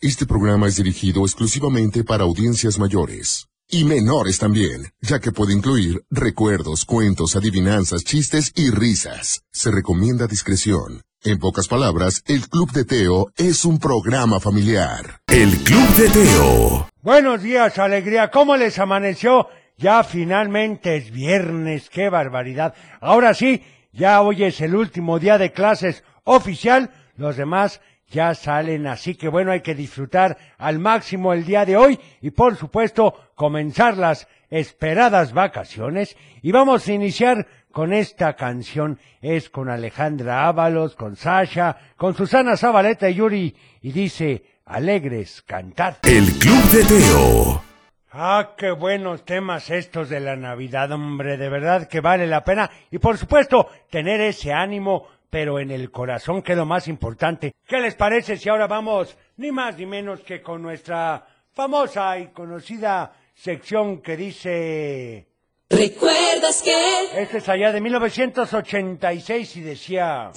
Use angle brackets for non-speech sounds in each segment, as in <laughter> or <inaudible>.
Este programa es dirigido exclusivamente para audiencias mayores. Y menores también, ya que puede incluir recuerdos, cuentos, adivinanzas, chistes y risas. Se recomienda discreción. En pocas palabras, el Club de Teo es un programa familiar. El Club de Teo. Buenos días, alegría. ¿Cómo les amaneció? Ya finalmente es viernes, qué barbaridad. Ahora sí, ya hoy es el último día de clases oficial. Los demás ya salen, así que bueno, hay que disfrutar al máximo el día de hoy y por supuesto comenzar las esperadas vacaciones. Y vamos a iniciar con esta canción. Es con Alejandra Ábalos, con Sasha, con Susana Zabaleta y Yuri. Y dice, alegres, cantad. El Club de Teo. Ah, qué buenos temas estos de la Navidad, hombre, de verdad que vale la pena. Y por supuesto, tener ese ánimo, pero en el corazón, que es lo más importante. ¿Qué les parece si ahora vamos, ni más ni menos que con nuestra famosa y conocida sección que dice... ¿Recuerdas que? Este es allá de 1986 y decía...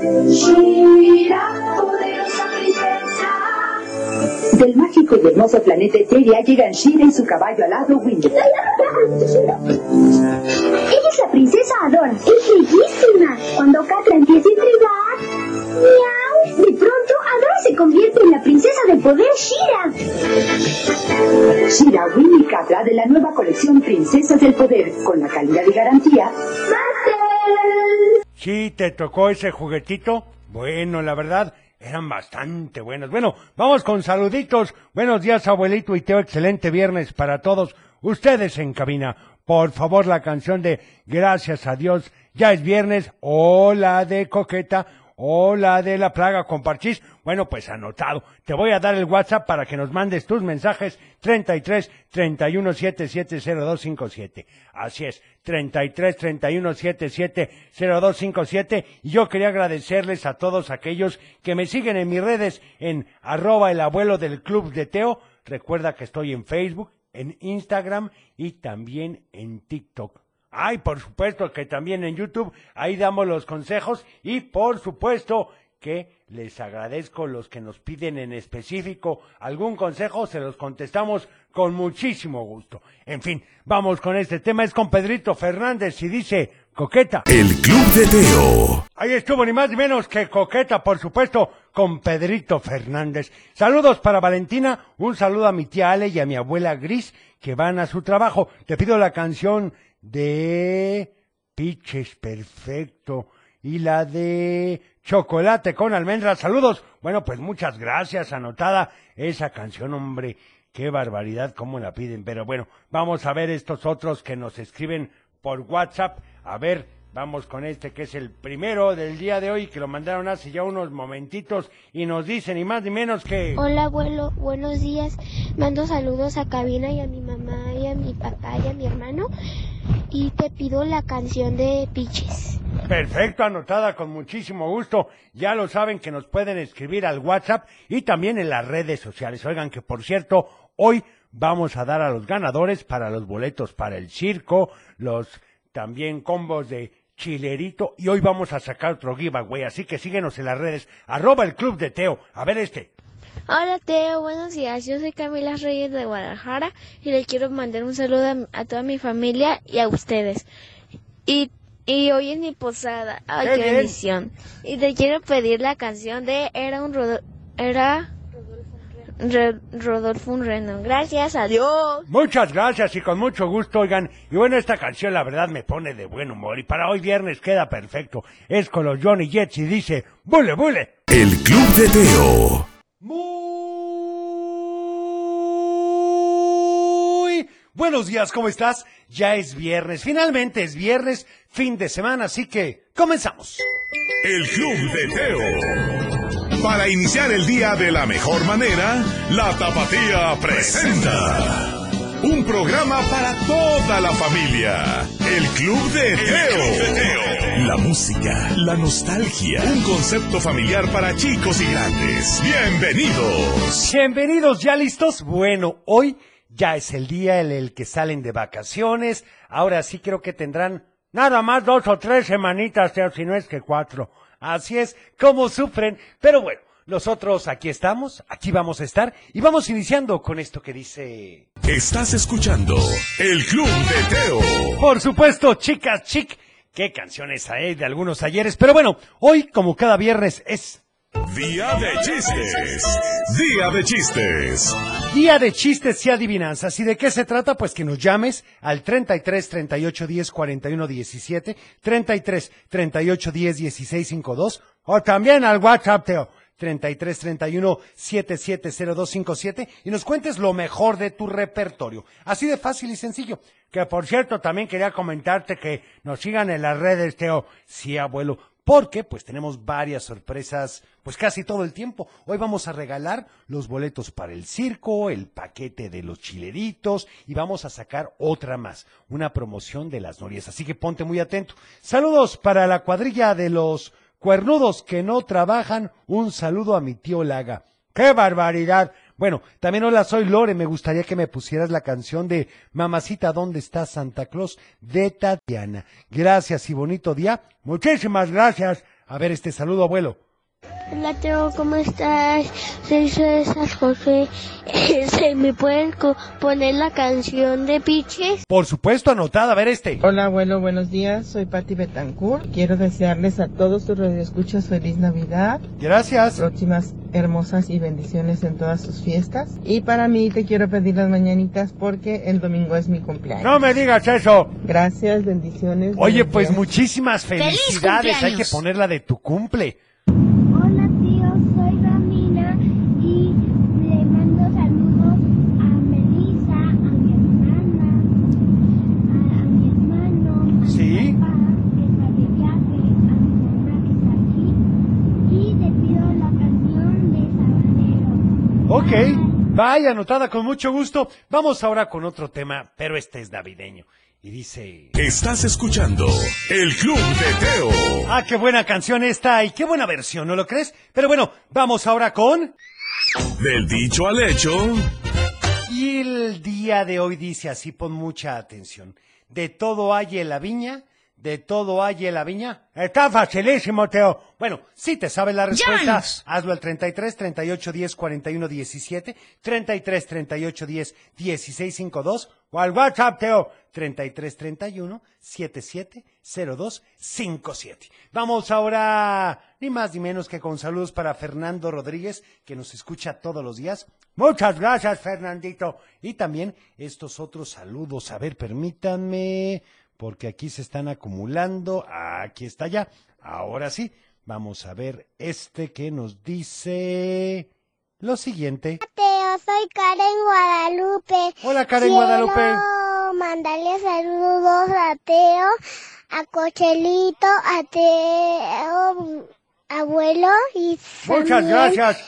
Princesa. Del mágico y hermoso planeta Eteria llegan Shira y su caballo alado Winnie. Ella es la princesa Adora. Es bellísima. Cuando Catra empieza a intrigar, miau, de pronto Adora se convierte en la princesa del poder Shira. Shira, Winnie y Catra de la nueva colección Princesas del Poder, con la calidad y garantía. ¡Martel! ¿Sí te tocó ese juguetito? Bueno, la verdad, eran bastante buenos. Bueno, vamos con saluditos. Buenos días, abuelito y Teo. Excelente viernes para todos ustedes en cabina. Por favor, la canción de Gracias a Dios. Ya es viernes. O la de Coqueta. O la de la plaga con parchís. Bueno, pues anotado. Te voy a dar el WhatsApp para que nos mandes tus mensajes. 33 31 77 0257. Así es. 33 31 77 0257. Y yo quería agradecerles a todos aquellos que me siguen en mis redes en arroba el abuelo del club de Teo. Recuerda que estoy en Facebook, en Instagram y también en TikTok. Ay, por supuesto que también en YouTube, ahí damos los consejos y por supuesto que les agradezco los que nos piden en específico algún consejo, se los contestamos con muchísimo gusto. En fin, vamos con este tema, es con Pedrito Fernández y dice, coqueta. El Club de Teo. Ahí estuvo ni más ni menos que Coqueta, por supuesto, con Pedrito Fernández. Saludos para Valentina, un saludo a mi tía Ale y a mi abuela Gris, que van a su trabajo. Te pido la canción de Piches Perfecto y la de Chocolate con almendras. Saludos. Bueno, pues muchas gracias, anotada esa canción, hombre. Qué barbaridad, cómo la piden. Pero bueno, vamos a ver estos otros que nos escriben por WhatsApp. A ver, vamos con este que es el primero del día de hoy, que lo mandaron hace ya unos momentitos y nos dicen ni más ni menos que... Hola abuelo, buenos días. Mando saludos a Cabina y a mi mamá y a mi papá y a mi hermano. Y te pido la canción de Piches. Perfecto, anotada con muchísimo gusto. Ya lo saben que nos pueden escribir al WhatsApp y también en las redes sociales. Oigan que por cierto, hoy vamos a dar a los ganadores para los boletos para el circo, los también combos de chilerito y hoy vamos a sacar otro giveaway. Así que síguenos en las redes. Arroba el club de Teo. A ver este. Hola Teo, buenos días. Yo soy Camila Reyes de Guadalajara y le quiero mandar un saludo a, a toda mi familia y a ustedes. Y, y hoy es mi posada. Ay, Qué qué, bendición. Y te quiero pedir la canción de Era un Rodo- Era Rodolfo un Reno. Gracias, adiós. Muchas gracias y con mucho gusto, oigan. Y bueno, esta canción la verdad me pone de buen humor y para hoy viernes queda perfecto. Es con los Johnny Jets y dice, ¡Bule, bule! El Club de Teo. Muy buenos días, ¿cómo estás? Ya es viernes, finalmente es viernes, fin de semana, así que comenzamos. El Club de Teo. Para iniciar el día de la mejor manera, la Tapatía presenta un programa para toda la familia. El Club de Teo. La música, la nostalgia, un concepto familiar para chicos y grandes. Bienvenidos. Bienvenidos, ¿ya listos? Bueno, hoy ya es el día en el que salen de vacaciones. Ahora sí creo que tendrán nada más dos o tres semanitas, Teo, si no es que cuatro. Así es, como sufren. Pero bueno, nosotros aquí estamos, aquí vamos a estar y vamos iniciando con esto que dice... Estás escuchando El Club de Teo. Por supuesto, chicas, chic, qué canciones hay de algunos ayeres, pero bueno, hoy como cada viernes es Día de chistes. Día de chistes. Día de chistes y adivinanzas. ¿Y de qué se trata? Pues que nos llames al 33 38 10 41 17, 33 38 10 16 52 o también al WhatsApp, Teo. 33 31 770257 y nos cuentes lo mejor de tu repertorio. Así de fácil y sencillo. Que por cierto, también quería comentarte que nos sigan en las redes, Teo. Sí, abuelo. Porque pues tenemos varias sorpresas, pues casi todo el tiempo. Hoy vamos a regalar los boletos para el circo, el paquete de los chileritos y vamos a sacar otra más, una promoción de las norias. Así que ponte muy atento. Saludos para la cuadrilla de los cuernudos que no trabajan. Un saludo a mi tío Laga. ¡Qué barbaridad! Bueno, también hola, soy Lore. Me gustaría que me pusieras la canción de Mamacita, ¿dónde está Santa Claus? de Tatiana. Gracias y bonito día. Muchísimas gracias. A ver este saludo, abuelo. Hola Teo, ¿cómo estás? Soy César José. <laughs> ¿Se me pueden poner la canción de Piches? Por supuesto, anotada. A ver este. Hola abuelo, buenos días. Soy Patti Betancourt. Quiero desearles a todos tus radioescuchas feliz Navidad, Gracias. próximas hermosas y bendiciones en todas sus fiestas. Y para mí te quiero pedir las mañanitas porque el domingo es mi cumpleaños. No me digas eso. Gracias, bendiciones. Oye, pues días. muchísimas felicidades. Hay que ponerla de tu cumple. Hola tío, soy Ramina y le mando saludos a Melissa, a mi hermana, a, a mi hermano, a Sí. mi papá que está de viaje, a mi mamá que está aquí y te pido la canción de Sabanero. Ok. Vaya, anotada con mucho gusto. Vamos ahora con otro tema, pero este es navideño. Y dice... Estás escuchando El Club de Teo. Ah, qué buena canción esta y qué buena versión, ¿no lo crees? Pero bueno, vamos ahora con... Del dicho al hecho. Y el día de hoy dice así, pon mucha atención. De todo hay en la viña, de todo hay en la viña. Está facilísimo, Teo. Bueno, si te sabes la respuesta, Llámanos. hazlo al 33 38 10 41 17, 33 38 10 16 52 o al WhatsApp, Teo, 33 31 77 02 57. Vamos ahora, ni más ni menos que con saludos para Fernando Rodríguez, que nos escucha todos los días. Muchas gracias, Fernandito. Y también estos otros saludos. A ver, permítanme, porque aquí se están acumulando. Aquí está ya. Ahora sí, vamos a ver este que nos dice lo siguiente. Teo, soy Karen Guadalupe. Hola, Karen Guadalupe. Quiero mandarle saludos a Teo, a Cochelito, a Teo, abuelo y Muchas también- gracias.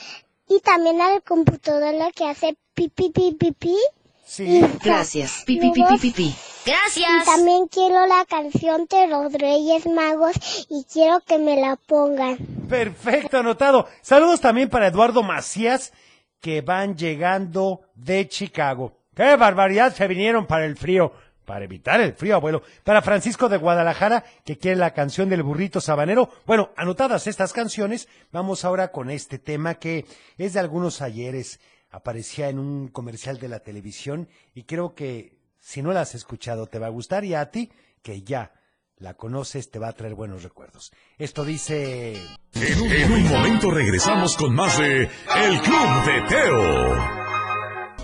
Y también al computadora que hace pipi pipi pipi. Sí. Gracias. Pi, pi, pi, Y también quiero la canción de los Reyes Magos y quiero que me la pongan. Perfecto, anotado. Saludos también para Eduardo Macías, que van llegando de Chicago. ¡Qué barbaridad! Se vinieron para el frío. Para evitar el frío, abuelo. Para Francisco de Guadalajara, que quiere la canción del burrito sabanero. Bueno, anotadas estas canciones, vamos ahora con este tema que es de algunos ayeres. Aparecía en un comercial de la televisión y creo que si no la has escuchado te va a gustar y a ti, que ya la conoces, te va a traer buenos recuerdos. Esto dice... En, en un momento regresamos con más de El Club de Teo.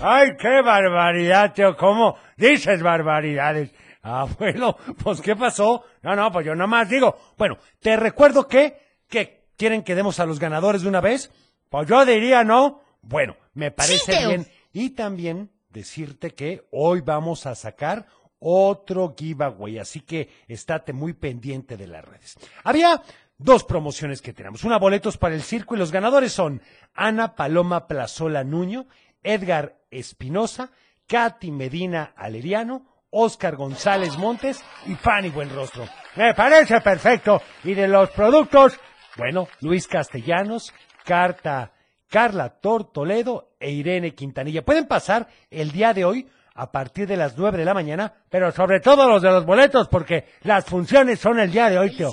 ¡Ay, qué barbaridad, Teo! ¿Cómo dices barbaridades? Abuelo, pues ¿qué pasó? No, no, pues yo nomás digo. Bueno, te recuerdo que, que quieren que demos a los ganadores de una vez. Pues yo diría no. Bueno, me parece bien. Y también decirte que hoy vamos a sacar otro giveaway, así que estate muy pendiente de las redes. Había dos promociones que tenemos. Una boletos para el circo y los ganadores son Ana Paloma Plazola Nuño, Edgar Espinosa, Katy Medina Aleriano, Oscar González Montes y Fanny Buenrostro. Me parece perfecto. Y de los productos, bueno, Luis Castellanos, Carta, Carla Tortoledo e Irene Quintanilla. Pueden pasar el día de hoy a partir de las 9 de la mañana, pero sobre todo los de los boletos, porque las funciones son el día de hoy, Teo.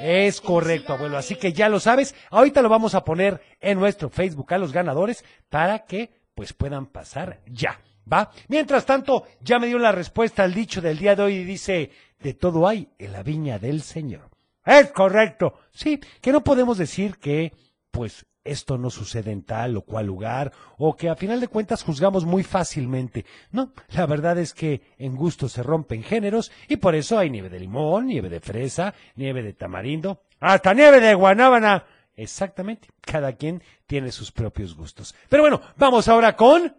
Es correcto, abuelo. Así que ya lo sabes. Ahorita lo vamos a poner en nuestro Facebook a los ganadores para que pues puedan pasar ya. ¿Va? Mientras tanto, ya me dio la respuesta al dicho del día de hoy y dice, de todo hay en la viña del Señor. Es correcto. Sí, que no podemos decir que, pues, esto no sucede en tal o cual lugar, o que a final de cuentas juzgamos muy fácilmente. No, la verdad es que en gusto se rompen géneros y por eso hay nieve de limón, nieve de fresa, nieve de tamarindo, hasta nieve de guanábana. Exactamente, cada quien tiene sus propios gustos. Pero bueno, vamos ahora con...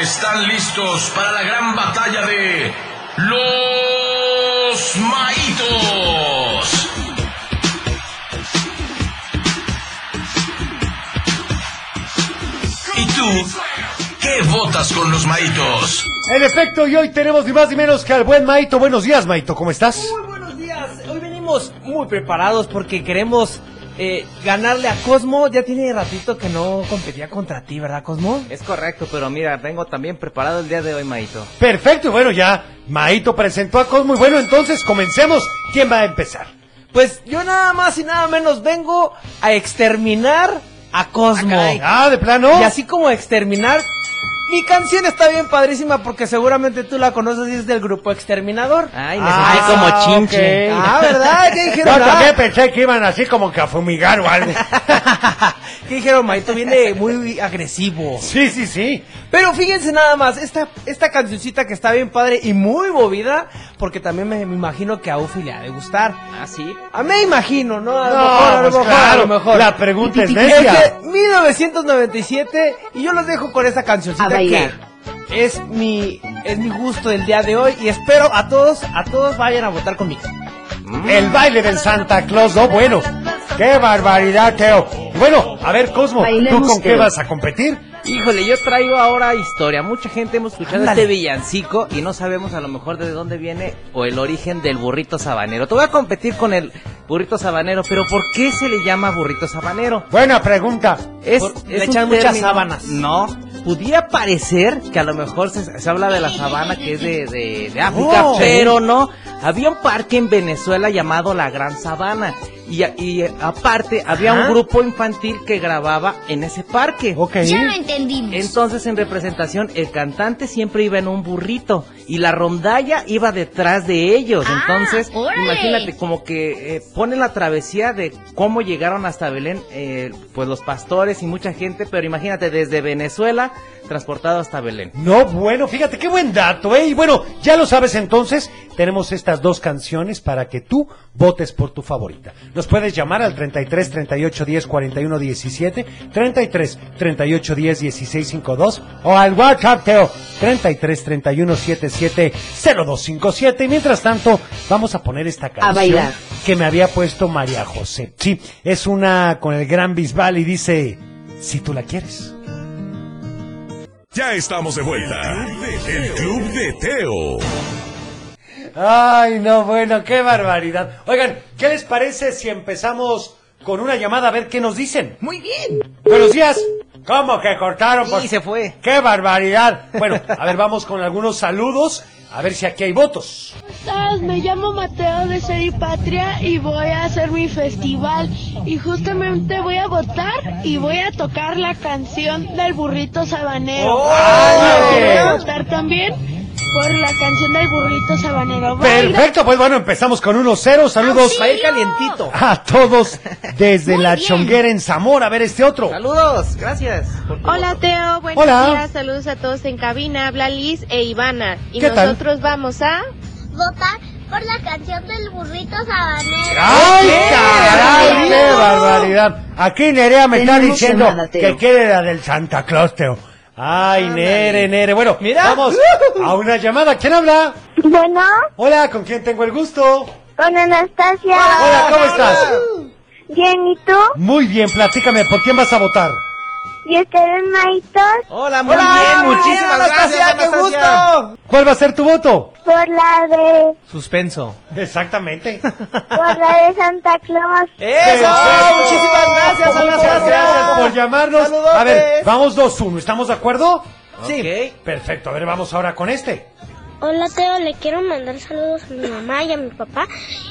Están listos para la gran batalla de los maitos. Tú qué votas con los maitos? En efecto, y hoy tenemos ni más ni menos que al buen Maito. Buenos días, Maito, ¿cómo estás? Muy buenos días. Hoy venimos muy preparados porque queremos eh, ganarle a Cosmo. Ya tiene ratito que no competía contra ti, ¿verdad, Cosmo? Es correcto, pero mira, vengo también preparado el día de hoy, Maito. Perfecto, y bueno, ya Maito presentó a Cosmo y bueno, entonces comencemos. ¿Quién va a empezar? Pues yo nada más y nada menos vengo a exterminar a Cosmo. Ah, de plano. Y así como exterminar. Mi canción está bien padrísima porque seguramente tú la conoces y es del grupo Exterminador. Ay, me sentí como chinche. ok. Ah, ¿verdad? ¿Qué <laughs> dijeron? Yo Ah, también pensé que iban así como que a fumigar o algo. <laughs> ¿Qué dijeron, Maito? Viene muy agresivo. Sí, sí, sí. Pero fíjense nada más, esta, esta cancioncita que está bien padre y muy movida, porque también me, me imagino que a Ufi le ha de gustar. Ah, sí. A mí me imagino, ¿no? A lo No, mejor, a lo pues mejor, claro, a lo mejor. la pregunta es necia. de 1997 y yo los dejo con esta cancioncita que es mi, es mi gusto del día de hoy y espero a todos, a todos vayan a votar conmigo. El baile del Santa Claus, no, bueno. ¡Qué barbaridad, Teo! Bueno, a ver, Cosmo, ¿tú con qué Teo. vas a competir? Híjole, yo traigo ahora historia. Mucha gente hemos escuchado Ándale. este villancico y no sabemos a lo mejor de dónde viene o el origen del burrito sabanero. Te voy a competir con el burrito sabanero, pero ¿por qué se le llama burrito sabanero? Buena pregunta. Es, Por- es le un echan muchas término- sábanas. No, pudiera parecer que a lo mejor se, se habla de la sabana que es de, de- de África, Oh. pero no. Había un parque en Venezuela llamado la Gran Sabana y, a- y, eh, aparte había Ajá. un grupo infantil que grababa en ese parque. Ok. entendimos. Entonces en representación el cantante siempre iba en un burrito y la rondalla iba detrás de ellos. Ah, Entonces órale. imagínate como que eh, ponen la travesía de cómo llegaron hasta Belén, eh, pues los pastores y mucha gente, pero imagínate desde Venezuela transportado hasta Belén. No, bueno, fíjate qué buen dato, ¿eh? Y bueno, ya lo sabes entonces, tenemos estas dos canciones para que tú votes por tu favorita. Nos puedes llamar al 33 38 10 41 17, 33 38 10 16 52 o al WhatsApp Teo 33 31 77 0257. Y mientras tanto, vamos a poner esta canción bailar. que me había puesto María José. Sí, es una con el gran Bisbal y dice, si tú la quieres. Ya estamos de vuelta. El Club de Teo. Ay, no, bueno, qué barbaridad. Oigan, ¿qué les parece si empezamos con una llamada a ver qué nos dicen? Muy bien. Buenos días. ¿Cómo que cortaron? Y se fue. ¡Qué barbaridad! Bueno, a ver, vamos con algunos saludos, a ver si aquí hay votos. estás? Me llamo Mateo de Ser y Patria y voy a hacer mi festival y justamente voy a votar y voy a tocar la canción del burrito sabanero. ¡Ay! Voy a votar también por la canción del burrito sabanero. Perfecto, pues bueno, empezamos con 1-0. Saludos Va a ir calientito. a todos desde la chonguera en Zamora. A ver este otro. Saludos, gracias. Hola voto. Teo, buenos Hola. días, saludos a todos en cabina, habla Liz e Ivana. Y ¿Qué tal? nosotros vamos a... Votar por la canción del burrito sabanero. ¡Ay, caray! ¡Qué barbaridad! Aquí Nerea me está diciendo que quiere la del Santa Claus, Teo. ¡Ay, Nere, Nere! Bueno, Mira. vamos a una llamada. ¿Quién habla? Bueno, Hola, ¿con quién tengo el gusto? con Anastasia. Hola, ¿cómo estás? Bien, ¿y tú? Muy bien, platícame, ¿por quién vas a votar? ¿Y ustedes, Maitos? Hola, muy Hola, bien, muchísimas bien, gracias. Anastasia, qué gusto. ¿Cuál va a ser tu voto? Por la de... Suspenso. Exactamente. <laughs> Por la de Santa Claus. ¡Eso! Muchísimas gracias, Anastasia. gracias por llamarnos. Saludotes. A ver, vamos 2-1, ¿estamos de acuerdo? Sí. Ok. Perfecto, a ver, vamos ahora con este. Hola Teo, le quiero mandar saludos a mi mamá y a mi papá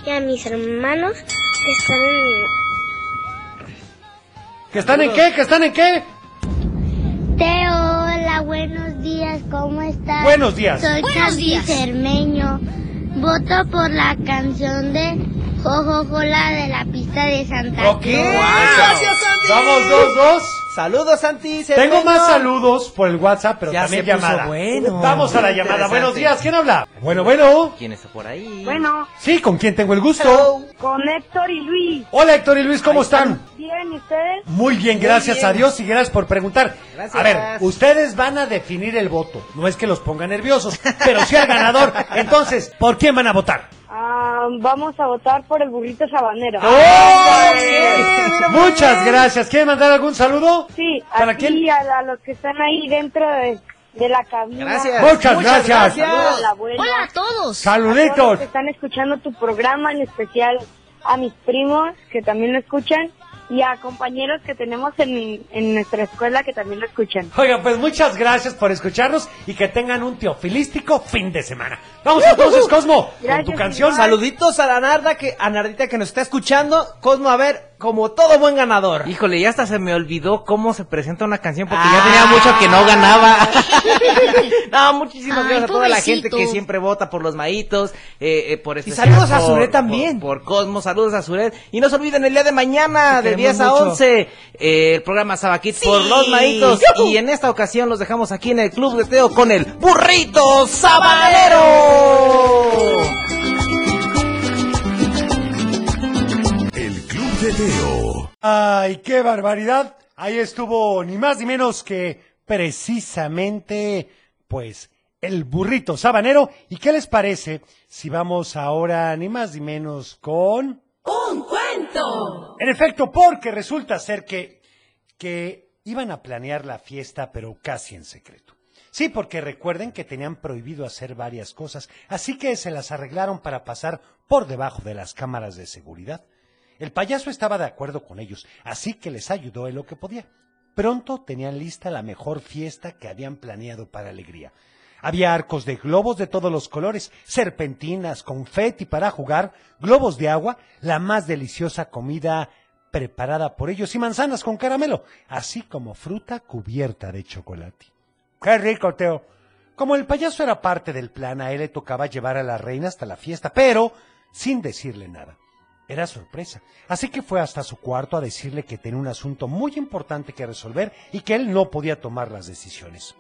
y a mis hermanos que están en... ¿Que están en qué? ¿Que están en qué? Teo, hola, buenos días, ¿cómo estás? Buenos días. Soy Buenos días. Cermeño. Voto por la canción de Jojojola de la pista de Santa Ok. Cruz. Gracias, Santi. Vamos, dos, dos. Saludos, Santi. Tengo Cermeño. más saludos por el WhatsApp, pero Ya también se puso llamada. bueno. Vamos a la llamada. Interesante. Buenos días, ¿quién habla? Bueno, bueno. ¿Quién está por ahí? Bueno, Sí, ¿con quién tengo el gusto? con Héctor y Luis. Hola Héctor y Luis, ¿cómo están? Bien, ¿y ustedes? Muy bien, Muy gracias bien. a Dios y gracias por preguntar. Gracias. A ver, ustedes van a definir el voto. No es que los pongan nerviosos, pero sí al ganador. <laughs> Entonces, ¿por quién van a votar? Ah, vamos a votar por el burrito sabanero. Muchas gracias. ¿Quieren mandar algún saludo? Sí, ¿Para a, a los que están ahí dentro de, de la cabina. Gracias. Muchas Muchas gracias. Abuelo. Hola a todos. Saluditos. A todos los que están escuchando tu programa, en especial a mis primos que también lo escuchan y a compañeros que tenemos en, en nuestra escuela que también lo escuchan. Oigan, pues muchas gracias por escucharnos y que tengan un teofilístico fin de semana. Vamos entonces, Cosmo, con tu canción. Saluditos a la Narda que, a Nardita que nos está escuchando. Cosmo, a ver, como todo buen ganador. Híjole, ya hasta se me olvidó cómo se presenta una canción porque ya tenía mucho que no ganaba. <laughs> no, muchísimas Ay, gracias a toda la gente que siempre vota por los maitos, eh, eh, por este Y saludos a por- Zuret por- también. Por, Cosmo, saludos a Zuret. Y no se olviden el día de mañana, Te de queremos 10 a mucho. 11, eh, el programa Sabakit por los maitos. Y en esta ocasión los dejamos aquí en el Club de Teo con el Burrito Sabanero. Ay, qué barbaridad. Ahí estuvo ni más ni menos que precisamente, pues, el burrito sabanero. ¿Y qué les parece si vamos ahora ni más ni menos con... ¡Un cuento! En efecto, porque resulta ser que, que iban a planear la fiesta, pero casi en secreto. Sí, porque recuerden que tenían prohibido hacer varias cosas, así que se las arreglaron para pasar por debajo de las cámaras de seguridad. El payaso estaba de acuerdo con ellos, así que les ayudó en lo que podía. Pronto tenían lista la mejor fiesta que habían planeado para alegría. Había arcos de globos de todos los colores, serpentinas, confeti para jugar, globos de agua, la más deliciosa comida preparada por ellos y manzanas con caramelo, así como fruta cubierta de chocolate. ¡Qué rico, Teo! Como el payaso era parte del plan, a él le tocaba llevar a la reina hasta la fiesta, pero sin decirle nada. Era sorpresa, así que fue hasta su cuarto a decirle que tenía un asunto muy importante que resolver y que él no podía tomar las decisiones.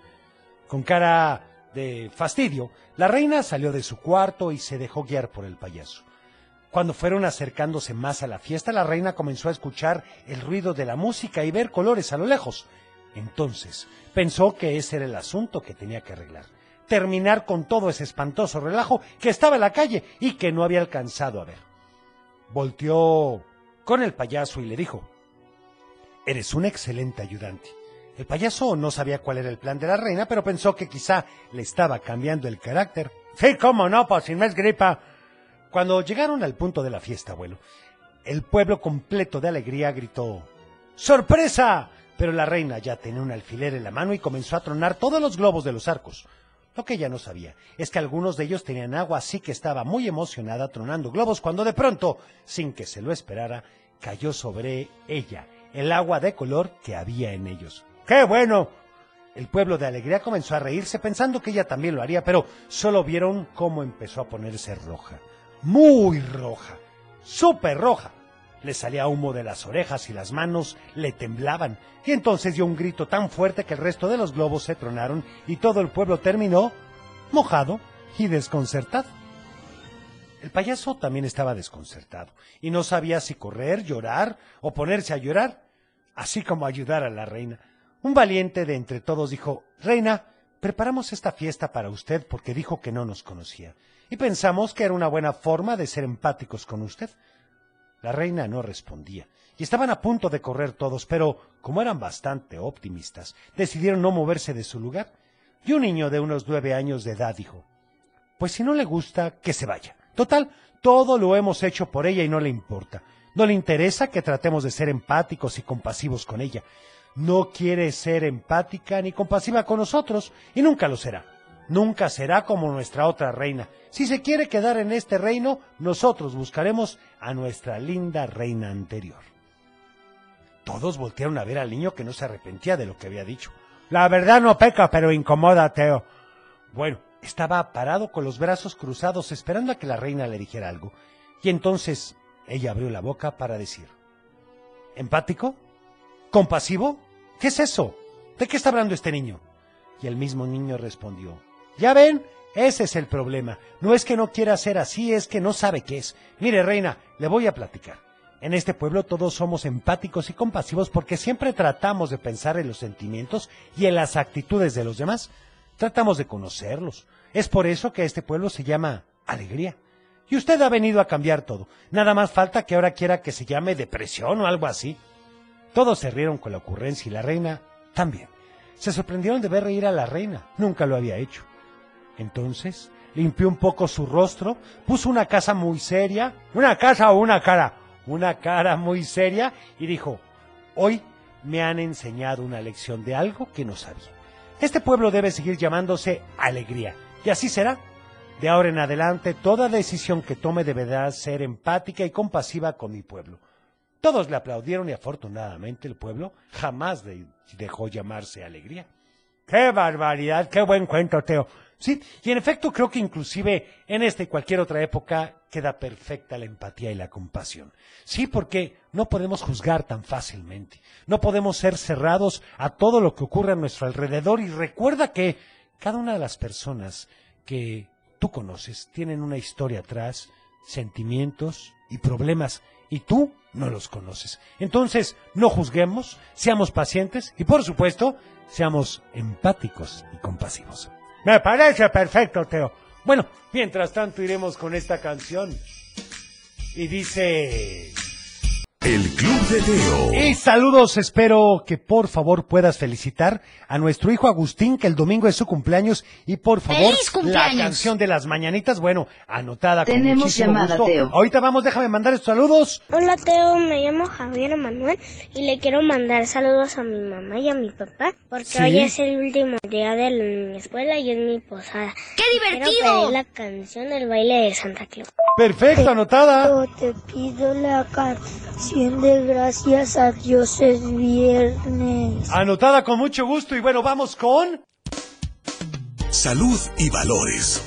Con cara de fastidio, la reina salió de su cuarto y se dejó guiar por el payaso. Cuando fueron acercándose más a la fiesta, la reina comenzó a escuchar el ruido de la música y ver colores a lo lejos. Entonces pensó que ese era el asunto que tenía que arreglar. Terminar con todo ese espantoso relajo que estaba en la calle y que no había alcanzado a ver. Volteó con el payaso y le dijo, Eres un excelente ayudante. El payaso no sabía cuál era el plan de la reina, pero pensó que quizá le estaba cambiando el carácter. Sí, cómo no, pues sin más gripa. Cuando llegaron al punto de la fiesta, abuelo, el pueblo completo de alegría gritó ¡Sorpresa! Pero la reina ya tenía un alfiler en la mano y comenzó a tronar todos los globos de los arcos. Lo que ella no sabía es que algunos de ellos tenían agua, así que estaba muy emocionada tronando globos cuando de pronto, sin que se lo esperara, cayó sobre ella el agua de color que había en ellos. ¡Qué bueno! El pueblo de alegría comenzó a reírse pensando que ella también lo haría, pero solo vieron cómo empezó a ponerse roja. Muy roja. Súper roja. Le salía humo de las orejas y las manos le temblaban. Y entonces dio un grito tan fuerte que el resto de los globos se tronaron y todo el pueblo terminó mojado y desconcertado. El payaso también estaba desconcertado y no sabía si correr, llorar o ponerse a llorar, así como ayudar a la reina. Un valiente de entre todos dijo, Reina, preparamos esta fiesta para usted porque dijo que no nos conocía, y pensamos que era una buena forma de ser empáticos con usted. La reina no respondía, y estaban a punto de correr todos, pero como eran bastante optimistas, decidieron no moverse de su lugar, y un niño de unos nueve años de edad dijo, Pues si no le gusta, que se vaya. Total, todo lo hemos hecho por ella y no le importa. No le interesa que tratemos de ser empáticos y compasivos con ella. No quiere ser empática ni compasiva con nosotros y nunca lo será. Nunca será como nuestra otra reina. Si se quiere quedar en este reino, nosotros buscaremos a nuestra linda reina anterior. Todos voltearon a ver al niño que no se arrepentía de lo que había dicho. La verdad no peca, pero incomoda, Teo. Bueno, estaba parado con los brazos cruzados esperando a que la reina le dijera algo. Y entonces ella abrió la boca para decir, ¿empático? ¿Compasivo? ¿Qué es eso? ¿De qué está hablando este niño? Y el mismo niño respondió, ya ven, ese es el problema. No es que no quiera ser así, es que no sabe qué es. Mire, reina, le voy a platicar. En este pueblo todos somos empáticos y compasivos porque siempre tratamos de pensar en los sentimientos y en las actitudes de los demás. Tratamos de conocerlos. Es por eso que este pueblo se llama alegría. Y usted ha venido a cambiar todo. Nada más falta que ahora quiera que se llame depresión o algo así. Todos se rieron con la ocurrencia y la reina también. Se sorprendieron de ver reír a la reina. Nunca lo había hecho. Entonces limpió un poco su rostro, puso una casa muy seria, una casa o una cara, una cara muy seria y dijo, hoy me han enseñado una lección de algo que no sabía. Este pueblo debe seguir llamándose alegría. Y así será. De ahora en adelante, toda decisión que tome deberá ser empática y compasiva con mi pueblo. Todos le aplaudieron y afortunadamente el pueblo jamás de- dejó llamarse alegría. ¡Qué barbaridad! ¡Qué buen cuento, Teo! Sí, y en efecto creo que inclusive en esta y cualquier otra época queda perfecta la empatía y la compasión. Sí, porque no podemos juzgar tan fácilmente. No podemos ser cerrados a todo lo que ocurre a nuestro alrededor y recuerda que cada una de las personas que tú conoces tienen una historia atrás, sentimientos y problemas y tú no los conoces. Entonces, no juzguemos, seamos pacientes y por supuesto, seamos empáticos y compasivos. Me parece perfecto, Teo. Bueno, mientras tanto iremos con esta canción. Y dice... El Club de Teo. Y saludos, espero que por favor puedas felicitar a nuestro hijo Agustín, que el domingo es su cumpleaños, y por favor, ¡Feliz cumpleaños! la canción de las mañanitas, bueno, anotada con Tenemos muchísimo llamada, gusto. Teo. Ahorita vamos, déjame mandar estos saludos. Hola Teo, me llamo Javier Manuel y le quiero mandar saludos a mi mamá y a mi papá porque Sí. hoy es el último día de mi escuela y es mi posada. ¡Qué Quiero pedir la canción del baile de Santa Claus. Perfecto, anotada. te pido la canción de gracias a Dios es viernes. Anotada con mucho gusto y bueno, vamos con... Salud y valores.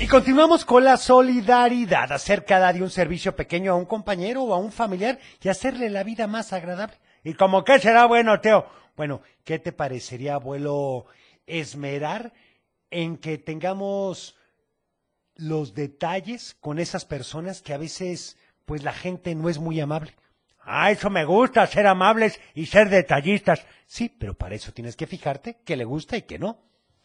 Y continuamos con la solidaridad, hacer cada día un servicio pequeño a un compañero o a un familiar y hacerle la vida más agradable. ¿Y como qué será bueno, Teo? Bueno, ¿qué te parecería, abuelo, esmerar en que tengamos los detalles con esas personas que a veces, pues la gente no es muy amable? Ah, eso me gusta, ser amables y ser detallistas. Sí, pero para eso tienes que fijarte que le gusta y que no.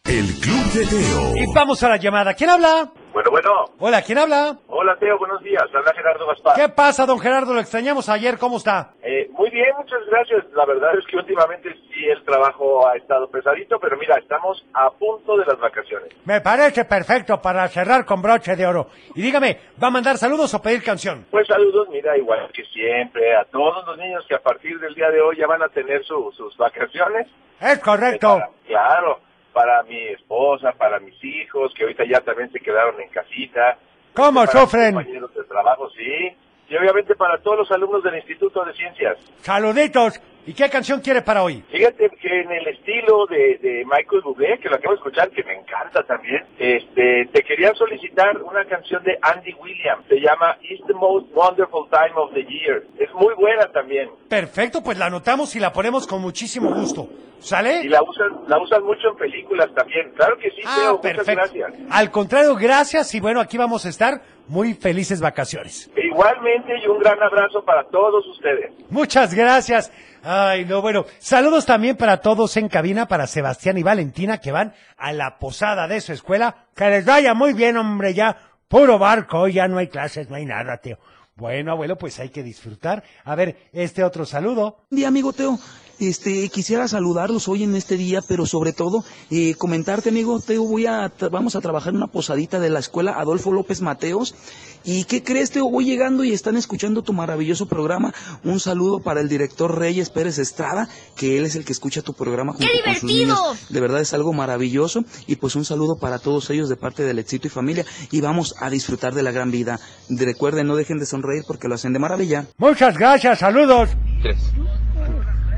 El Club de Teo. Y vamos a la llamada. ¿Quién habla? Bueno, bueno. Hola, ¿quién habla? Hola, Teo, buenos días. Habla Gerardo Gaspar. ¿Qué pasa, don Gerardo? Lo extrañamos ayer. ¿Cómo está? Eh, muy bien, muchas gracias. La verdad es que últimamente sí el trabajo ha estado pesadito, pero mira, estamos a punto de las vacaciones. Me parece perfecto para cerrar con broche de oro. Y dígame, ¿va a mandar saludos o pedir canción? Pues saludos, mira, igual que siempre, a todos los niños que a partir del día de hoy ya van a tener su- sus vacaciones. Es correcto. Claro, para mi esposa, para mis hijos, que ahorita ya también se quedaron en casita. ¿Cómo sufren? compañeros de trabajo, sí. Y obviamente para todos los alumnos del Instituto de Ciencias. Saluditos. ¿Y qué canción quiere para hoy? Fíjate que en el estilo de, de Michael Bublé, que lo acabo de escuchar, que me encanta también, este, te quería solicitar una canción de Andy Williams. Se llama It's the Most Wonderful Time of the Year. Es muy buena también. Perfecto, pues la anotamos y la ponemos con muchísimo gusto. ¿Sale? Y la usan, la usan mucho en películas también. Claro que sí, Ah, Teo. Muchas perfecto. gracias. Al contrario, gracias y bueno, aquí vamos a estar muy felices vacaciones. Igualmente y un gran abrazo para todos ustedes. Muchas gracias. Ay, no, bueno, saludos también para todos en cabina, para Sebastián y Valentina que van a la posada de su escuela. Que les vaya muy bien, hombre, ya puro barco, ya no hay clases, no hay nada, tío. Bueno, abuelo, pues hay que disfrutar. A ver, este otro saludo. Buen día, amigo Teo. Este, quisiera saludarlos hoy en este día, pero sobre todo eh, comentarte, amigo Teo, voy a vamos a trabajar en una posadita de la escuela Adolfo López Mateos. ¿Y qué crees, Teo? Voy llegando y están escuchando tu maravilloso programa. Un saludo para el director Reyes Pérez Estrada, que él es el que escucha tu programa junto con sus niños. De verdad es algo maravilloso. Y pues un saludo para todos ellos de parte del éxito y familia. Y vamos a disfrutar de la gran vida. Recuerden, no dejen de sonreír porque lo hacen de maravilla. Muchas gracias, saludos.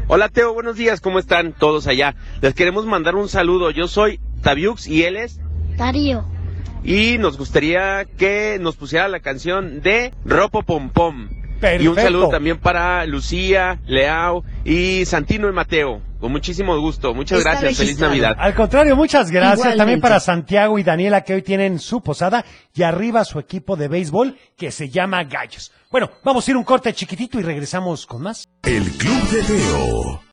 Hola Teo, buenos días, ¿cómo están todos allá? Les queremos mandar un saludo, yo soy Tabiux y él es... Darío. Y nos gustaría que nos pusiera la canción de Ropo Pom Pom. Y un saludo también para Lucía, Leao y Santino y Mateo. Con muchísimo gusto. Muchas Está gracias. Feliz. Navidad. Al contrario, muchas gracias Igualmente. también para Santiago y Daniela que hoy tienen su posada y arriba su equipo de béisbol que se llama Gallos. Bueno, vamos a ir un corte chiquitito y regresamos con más. El Club de Teo.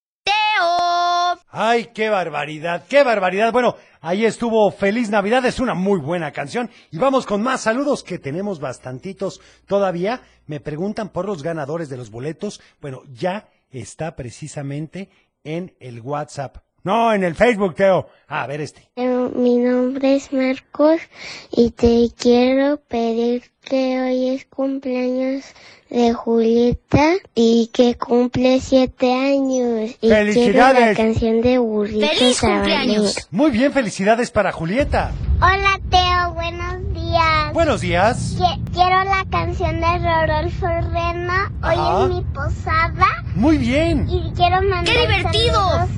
Ay, qué barbaridad, qué barbaridad. Bueno, ahí estuvo Feliz Navidad, es una muy buena canción. Y vamos con más saludos que tenemos bastantitos todavía. Me preguntan por los ganadores de los boletos. Bueno, ya está precisamente en el WhatsApp. No, en el Facebook, Teo. Ah, a ver este. Eh, Mi nombre es Marcos y te quiero pedir que hoy es cumpleaños de Julieta y que cumple siete años. Y quiero la ¡Felicidades! canción de Burrito Sabanero. Muy bien, felicidades para Julieta. Hola Teo, buenos días. Buenos días. Quiero la canción de Rodolfo Reno. Hoy es mi posada Muy bien. y quiero mandar ¡Qué divertido! saludos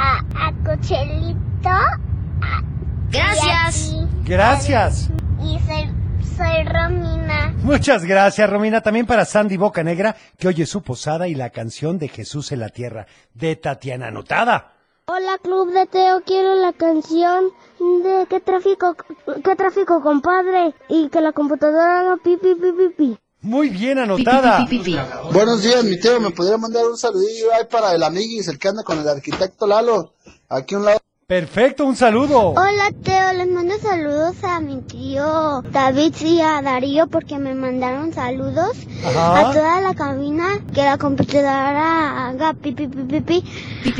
a, a Cochelito. a- Gracias. y. Gracias. Y soy, soy Romina. Muchas gracias, Romina. También para Sandy Boca Negra, que oye su posada y la canción de Jesús en la Tierra, de Tatiana Anotada. Hola Club de Teo, quiero la canción de qué tráfico, qué tráfico compadre y que la computadora no pi pi pi pi pi. Muy bien anotada. Buenos días, mi tío. ¿Me podría mandar un saludillo ahí para el amiguis, el que anda con el arquitecto Lalo? Aquí a un lado. Perfecto, un saludo. Hola Teo, les mando saludos a mi tío David y a Darío porque me mandaron saludos Ajá. a toda la cabina que la computadora haga pi pi pi pi pi.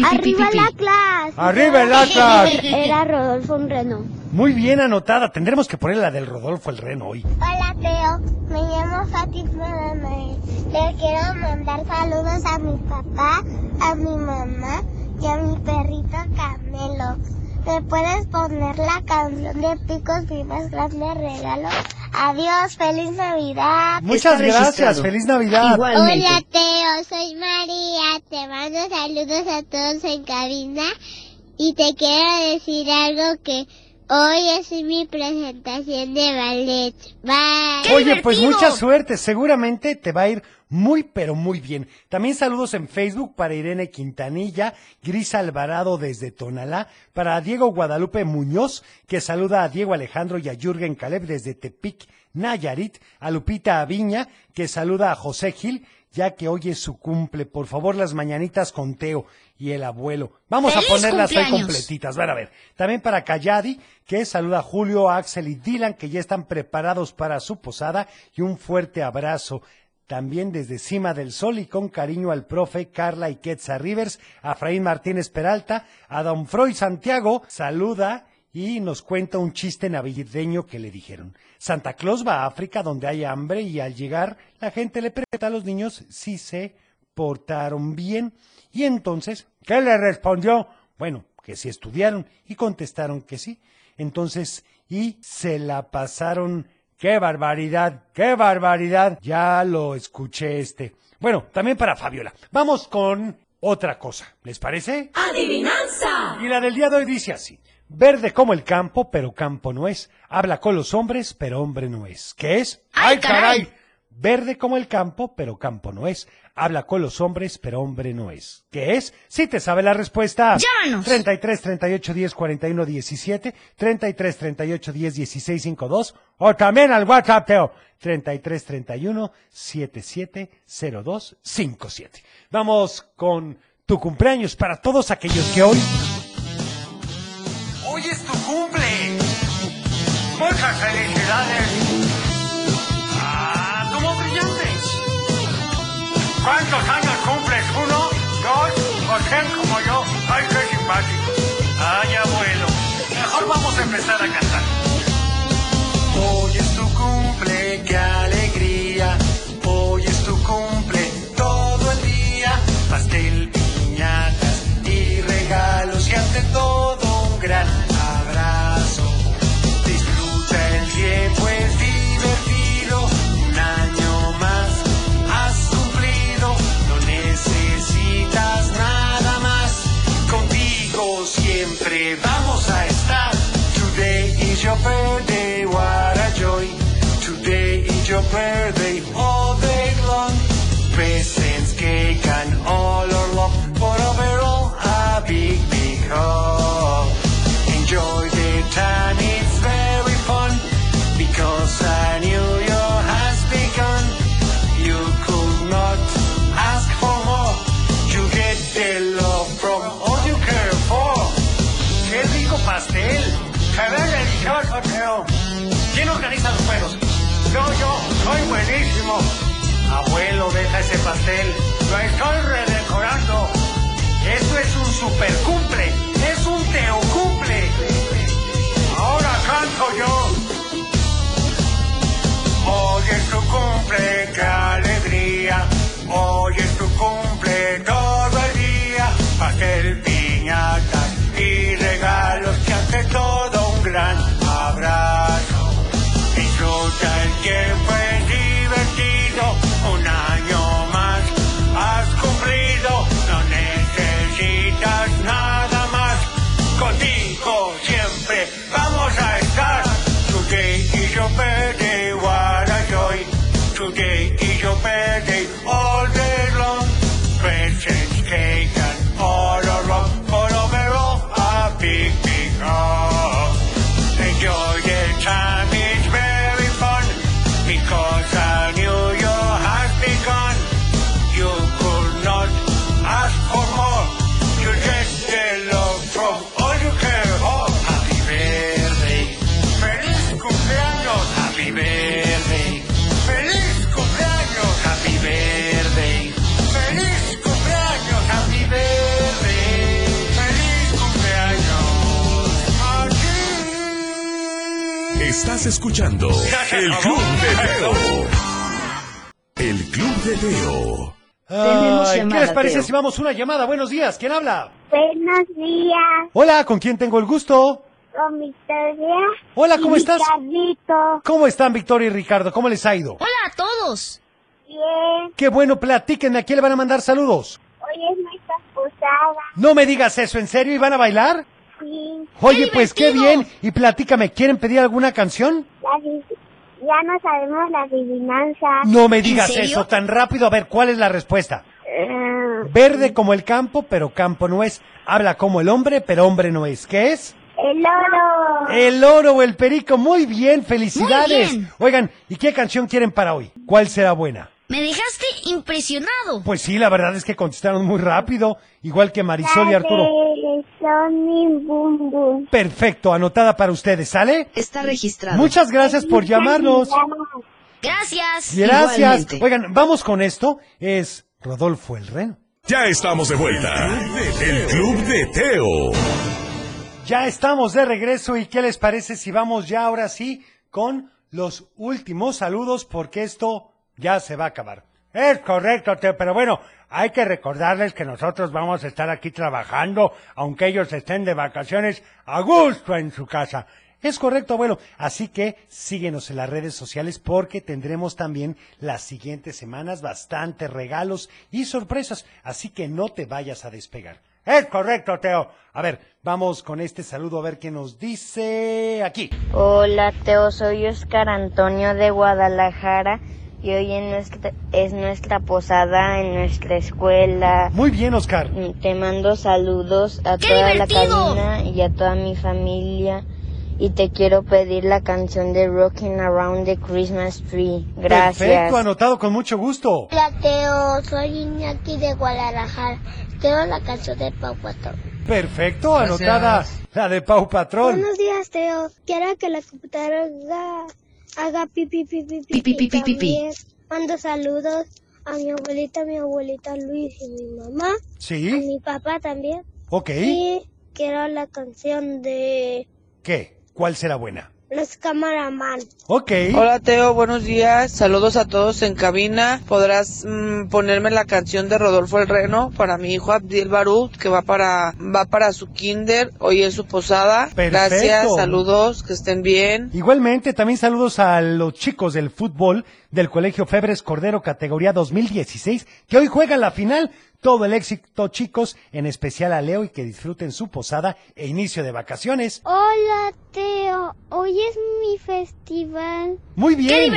Arriba pi, pi. la clase. Arriba el Atlas. Era Rodolfo Reno. Muy bien anotada. Tendremos que poner la del Rodolfo el Reno hoy. Hola Teo, me llamo Fátima. Le quiero mandar saludos a mi papá, a mi mamá y a mi perrito Camelo. ¿Me puedes poner la canción de Picos, mi más grande regalo? Adiós, feliz Navidad. Muchas gracias. Feliz Navidad. Hola Teo, soy María. Te mando saludos a todos en cabina y te quiero decir algo que hoy es mi presentación de ballet. Bye. Oye, pues mucha suerte. Seguramente te va a ir muy, pero muy bien. También saludos en Facebook para Irene Quintanilla, Gris Alvarado desde Tonalá, para Diego Guadalupe Muñoz, que saluda a Diego Alejandro y a Jürgen Caleb desde Tepic, Nayarit, a Lupita Aviña, que saluda a José Gil, ya que hoy es su cumple. Por favor, las mañanitas con Teo y el abuelo. Vamos a ¡Feliz ponerlas ahí cumpleaños! completitas. Van a ver. También para Cayadi, que saluda a Julio, Axel y Dylan, que ya están preparados para su posada. Y un fuerte abrazo. También desde Cima del Sol y con cariño al profe Carla y Quetza Rivers, a Fraín Martínez Peralta, a don Freud Santiago, saluda y nos cuenta un chiste navideño que le dijeron. Santa Claus va a África donde hay hambre y al llegar la gente le pregunta a los niños si se portaron bien. Y entonces, ¿qué le respondió? Bueno, que si estudiaron y contestaron que sí. Entonces, y se la pasaron. ¡Qué barbaridad! ¡Qué barbaridad! Ya lo escuché este. Bueno, también para Fabiola. Vamos con otra cosa. ¿Les parece? Adivinanza. Y la del día de hoy dice así. Verde como el campo, pero campo no es. Habla con los hombres, pero hombre no es. ¿Qué es? ¡Ay, caray! Verde como el campo, pero campo no es. Habla con los hombres, pero hombre no es. ¿Qué es? Si te sabe la respuesta. Llámanos. 33 38 10 41 17, 33 38 10 16 52 o también al WhatsApp, Teo. 33 31 77 02 57. Vamos con tu cumpleaños para todos aquellos que hoy Hoy es tu cumple. Muchas felicidades. ¿Cuántos años cumples? ¿Uno? ¿Dos? ¿O como yo? ¡Ay, qué simpático! ¡Ay, abuelo! Mejor vamos a empezar a cantar. Hoy es tu cumple, qué alegría. Hoy es tu cumple, todo el día. Pastel, piñatas y regalos y ante todo un gran vamos a estar. Today is your birthday, what a joy. Today is your birthday, all Esto escuchando el Club de Teo. El Club de Teo. Ay, ¿Qué les parece si vamos a una llamada? Buenos días, ¿quién habla? Buenos días, Hola, ¿con quién tengo el gusto? con Victoria. Hola, ¿cómo y estás? Ricardito. ¿Cómo están Victoria y Ricardo? ¿Cómo les ha ido? Hola a todos. Bien, Qué bueno, platíquenme, ¿a quién le van a mandar saludos? hoy es nuestra posada. No me digas eso, ¿en serio? ¿Y van a bailar? Sí. Oye, pues qué bien. Y platícame, ¿quieren pedir alguna canción? Ya no sabemos la adivinanza. No me digas eso tan rápido. A ver, ¿cuál es la respuesta? Eh, Verde como el campo, pero campo no es. Habla como el hombre, pero hombre no es. ¿Qué es? el oro. El oro o el perico. Muy bien, felicidades. Muy bien. Oigan, ¿y qué canción quieren para hoy? ¿Cuál será buena? Me dejaste impresionado. Pues sí, la verdad es que contestaron muy rápido, igual que Marisol y Arturo. Sonic Boom Boom. Perfecto, anotada para ustedes, ¿sale? Está registrado. Muchas gracias por llamarnos. Gracias. Gracias. Igualmente. Oigan, vamos con esto. Es Rodolfo el Reno. Ya estamos de vuelta. El Club de Teo. Ya estamos de regreso y ¿qué les parece si vamos ya ahora sí con los últimos saludos porque esto ya se va a acabar? Es correcto, Teo, pero bueno, hay que recordarles que nosotros vamos a estar aquí trabajando, aunque ellos estén de vacaciones a gusto en su casa. Es correcto, abuelo. Así que síguenos en las redes sociales porque tendremos también las siguientes semanas bastantes regalos y sorpresas. Así que no te vayas a despegar. Es correcto, Teo. A ver, vamos con este saludo a ver qué nos dice aquí. Hola Teo, soy Oscar Antonio de Guadalajara y hoy en nuestra, es nuestra posada en nuestra escuela. Muy bien, Oscar. Te mando saludos a ¡Qué toda la cabina y a toda mi familia y te quiero pedir la canción de Rocking Around the Christmas Tree. Gracias. Perfecto, anotado con mucho gusto. Hola Teo, soy Iñaki de Guadalajara. Teo la canción de Pau Patrón. Perfecto, Gracias. anotada la de Pau Patrón. Buenos días Teo, quiero que la computadora haga, pipi pipi pipi. Pi, pi, pi, pi, pi. También Mando saludos a mi abuelita, a mi abuelita Luis y mi mamá. Sí. A mi papá también. Ok. Y quiero la canción de ¿Qué? ¿Cuál será buena? Los Camaraman. Ok. Hola Teo, buenos días. Saludos a todos en cabina. Podrás mm, ponerme la canción de Rodolfo el Reno para mi hijo Abdiel Barut, que va para va para su kinder. Hoy es su posada. Perfecto. Gracias, saludos, que estén bien. Igualmente, también saludos a los chicos del fútbol del Colegio Febres Cordero categoría 2016, que hoy juegan la final. Todo el éxito, chicos, en especial a Leo y que disfruten su posada e inicio de vacaciones. Hola Teo, hoy es mi festival. Muy bien.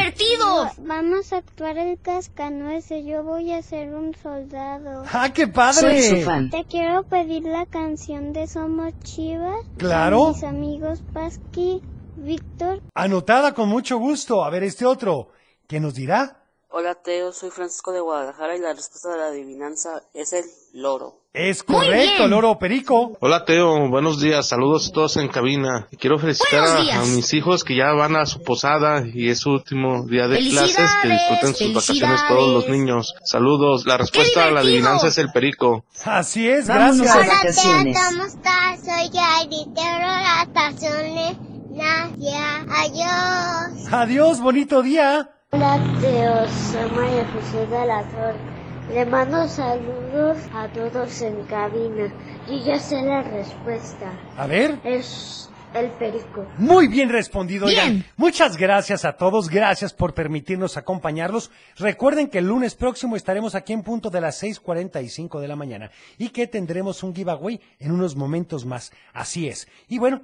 Vamos a actuar el cascanueces, yo voy a ser un soldado. ¡Ah, qué padre! Soy su fan. Te quiero pedir la canción de Somos Chivas. Claro. Mis amigos Pasqui, Víctor. Anotada con mucho gusto. A ver este otro. ¿Qué nos dirá? Hola Teo, soy Francisco de Guadalajara y la respuesta de la adivinanza es el loro. Es correcto, Loro Perico. Hola Teo, buenos días, saludos a todos en cabina. Quiero felicitar a, mis hijos que ya van a su posada y es su último día de clases, que disfruten sus vacaciones todos los niños. Saludos, la respuesta a la adivinanza es el perico. Así es, gracias. vacaciones. ¿cómo estás? Soy Yairi, te abro las estaciones. Gracias, adiós. Adiós, bonito día. Hola Teo, soy María José de la Torre. Le mando saludos a todos en cabina. Y ya sé la respuesta. A ver. Es el perico. Muy bien respondido. Bien. oigan. Muchas gracias a todos. Gracias por permitirnos acompañarlos. Recuerden que el lunes próximo estaremos aquí en punto de las 6:45 de la mañana y que tendremos un giveaway en unos momentos más. Así es. Y bueno,